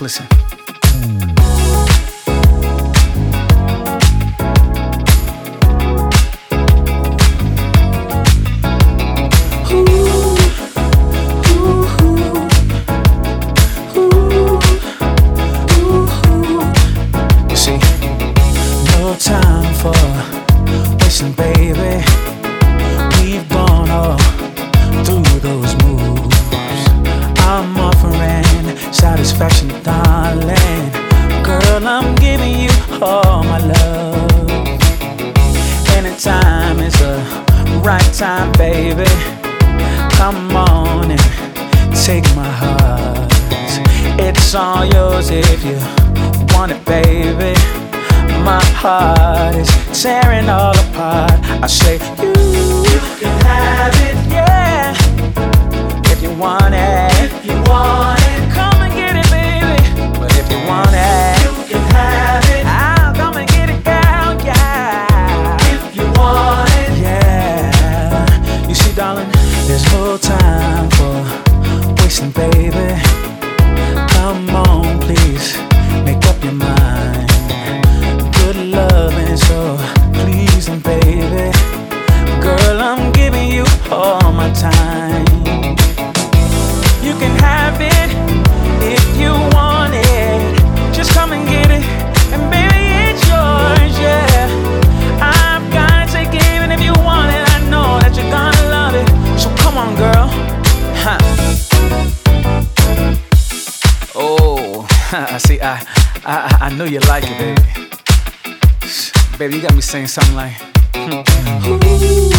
listen. baby. Come on and take my heart. It's all yours if you want it, baby. My heart is tearing all apart. I say, you, you can have it, yeah. If you want it, if you want it, come and get it, baby. But if you want it, I, I, know you like it, baby. Baby, you got me saying something like. Hmm.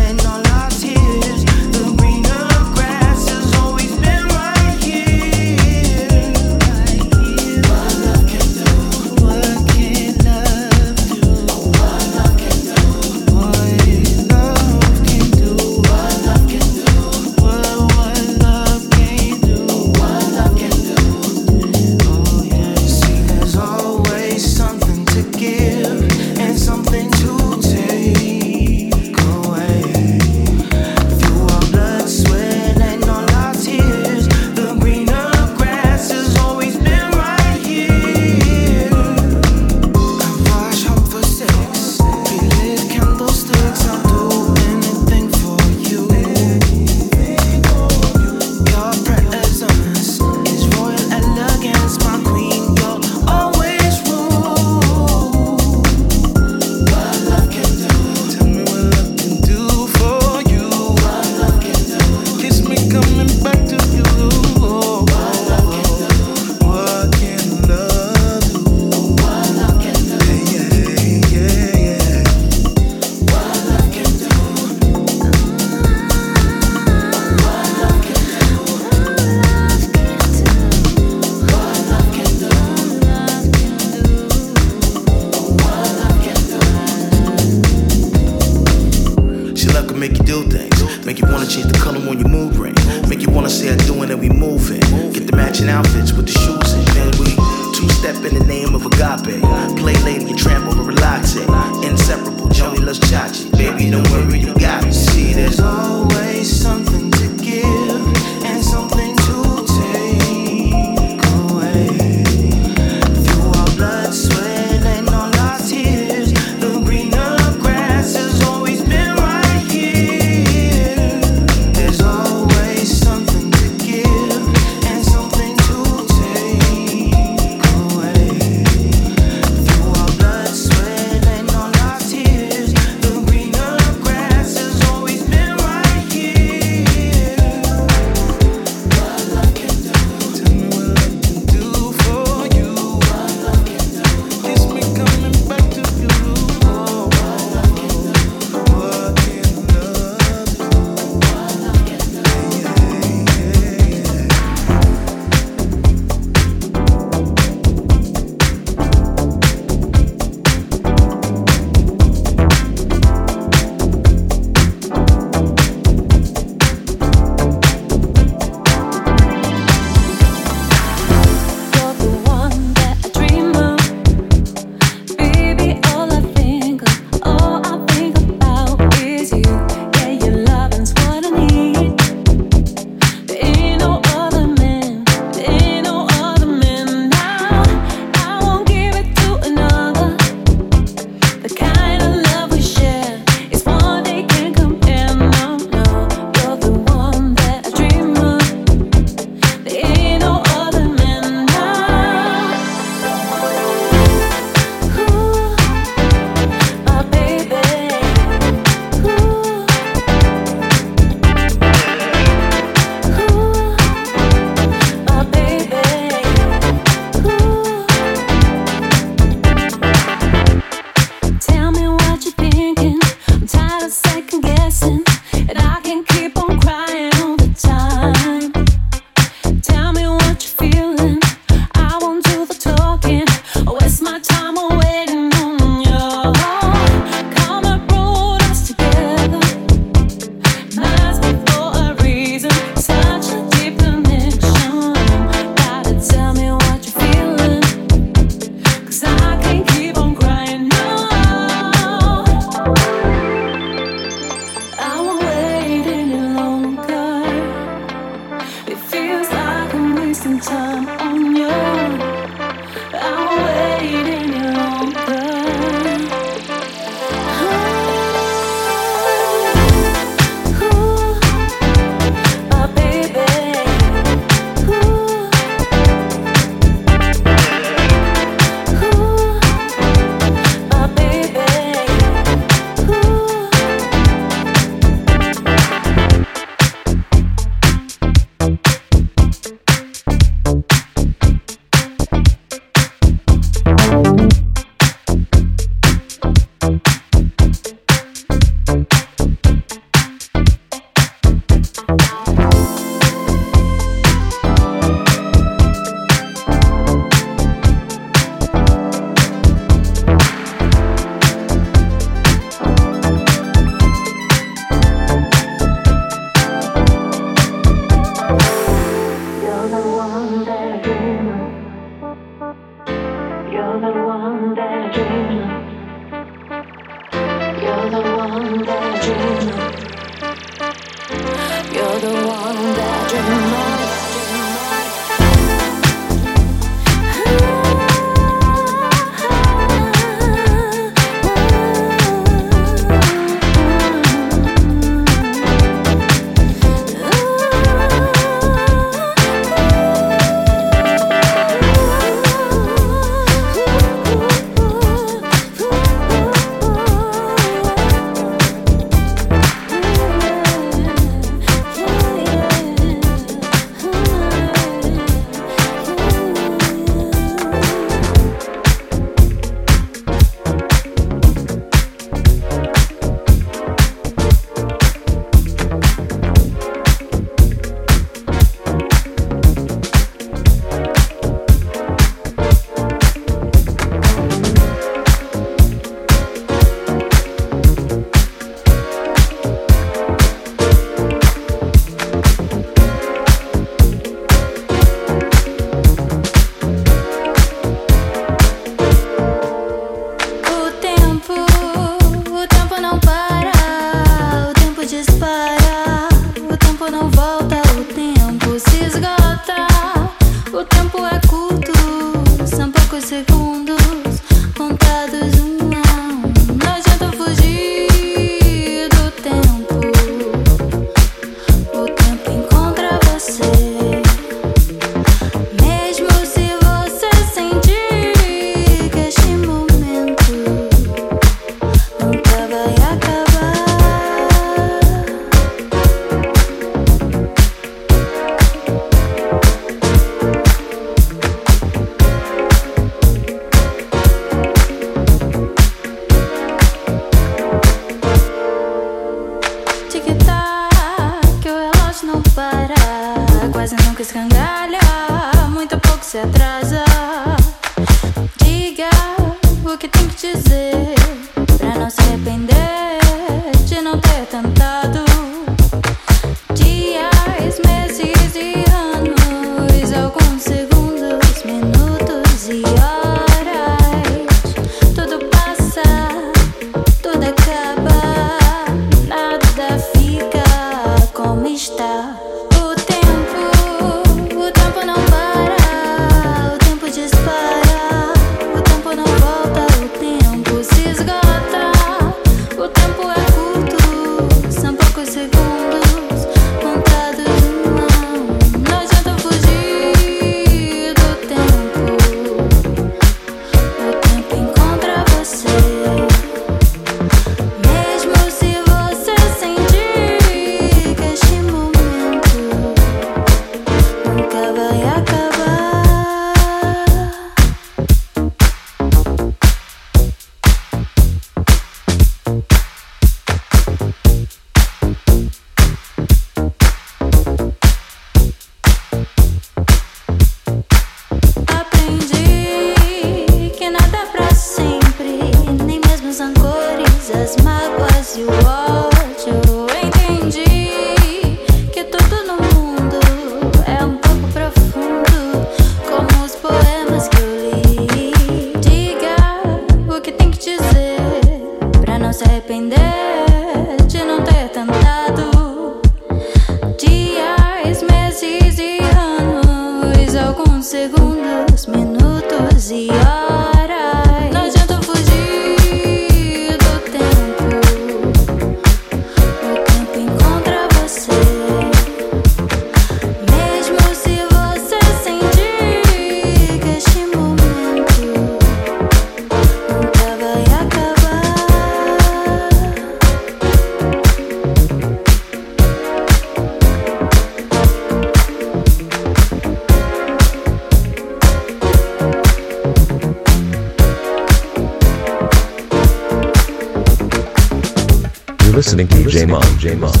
J Mon.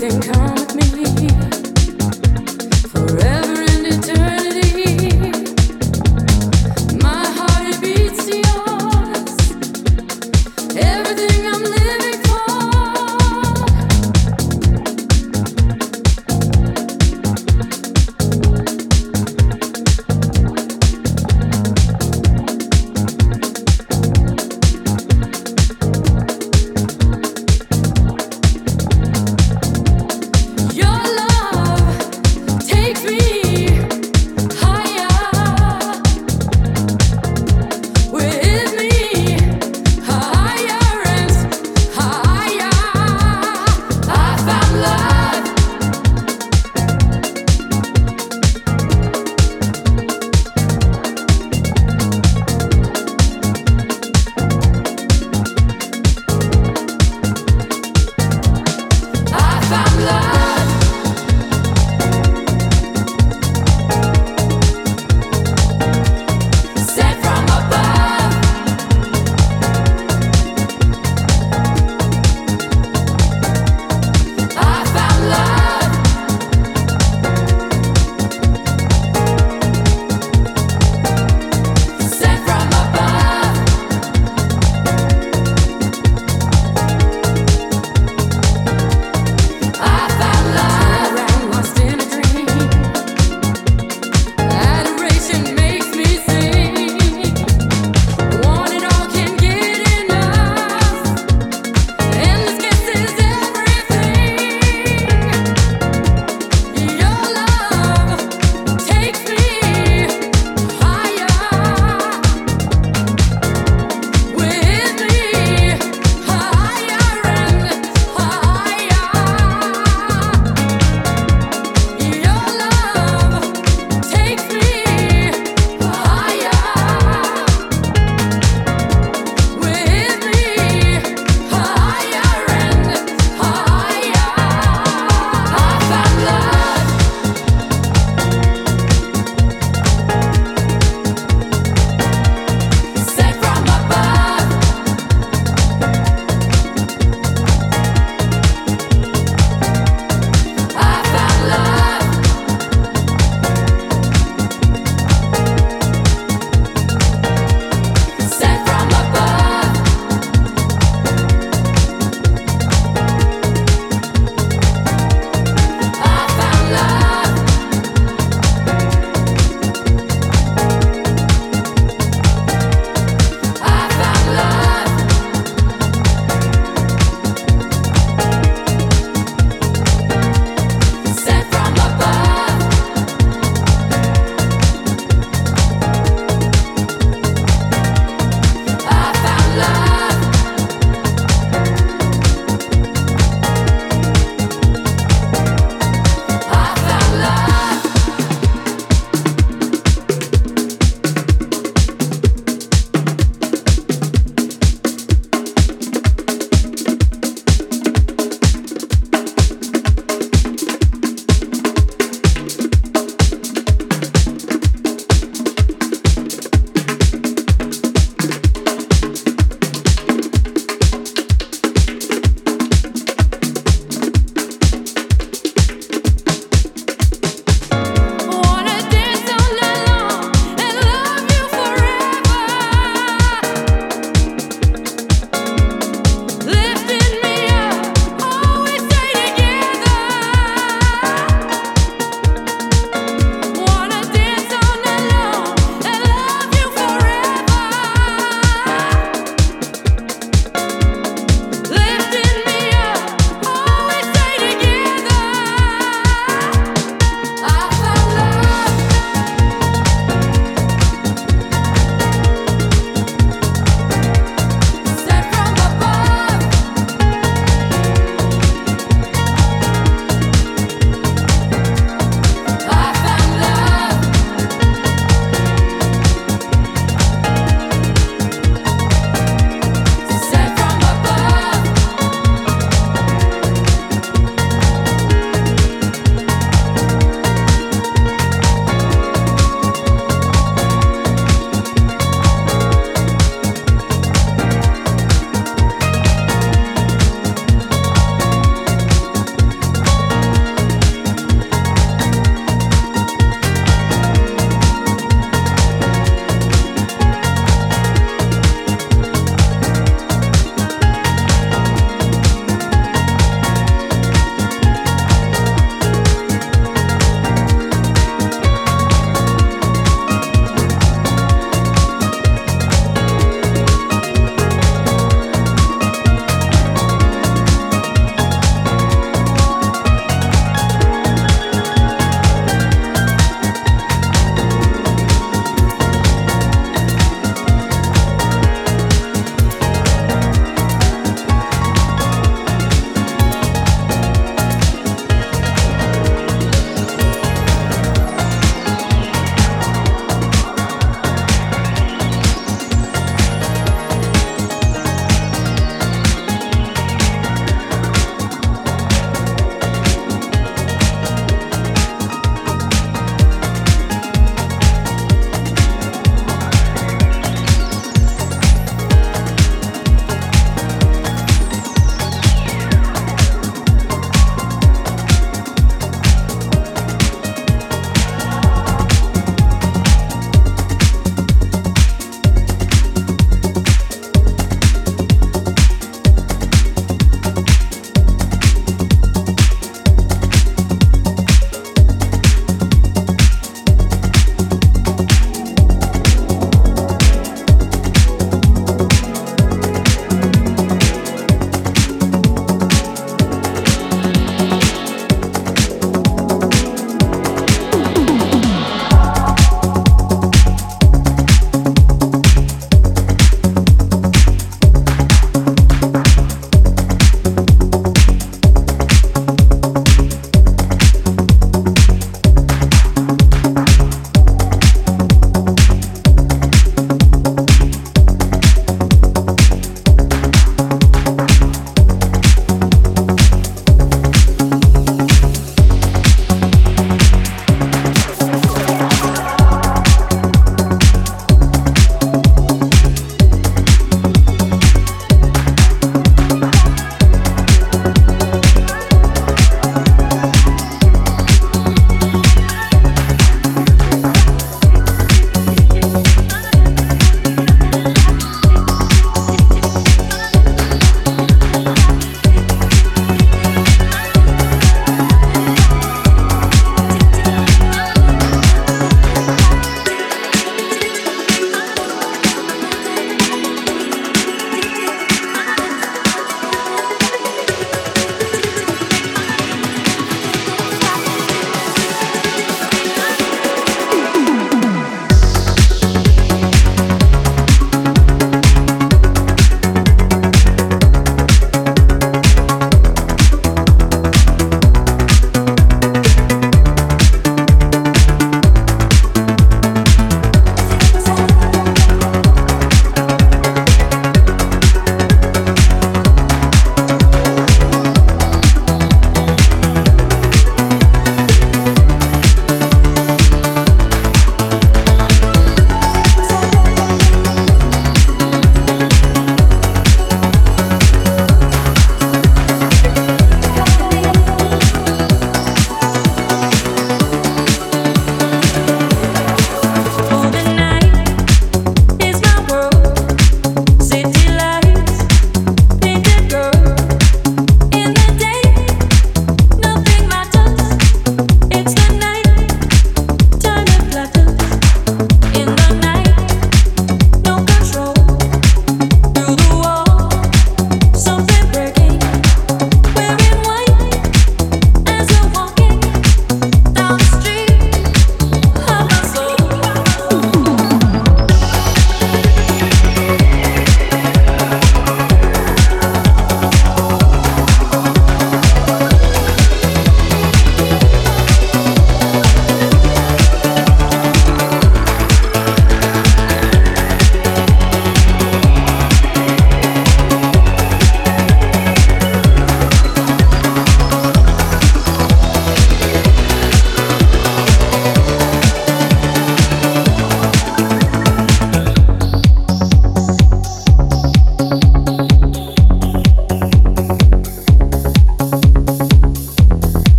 then come.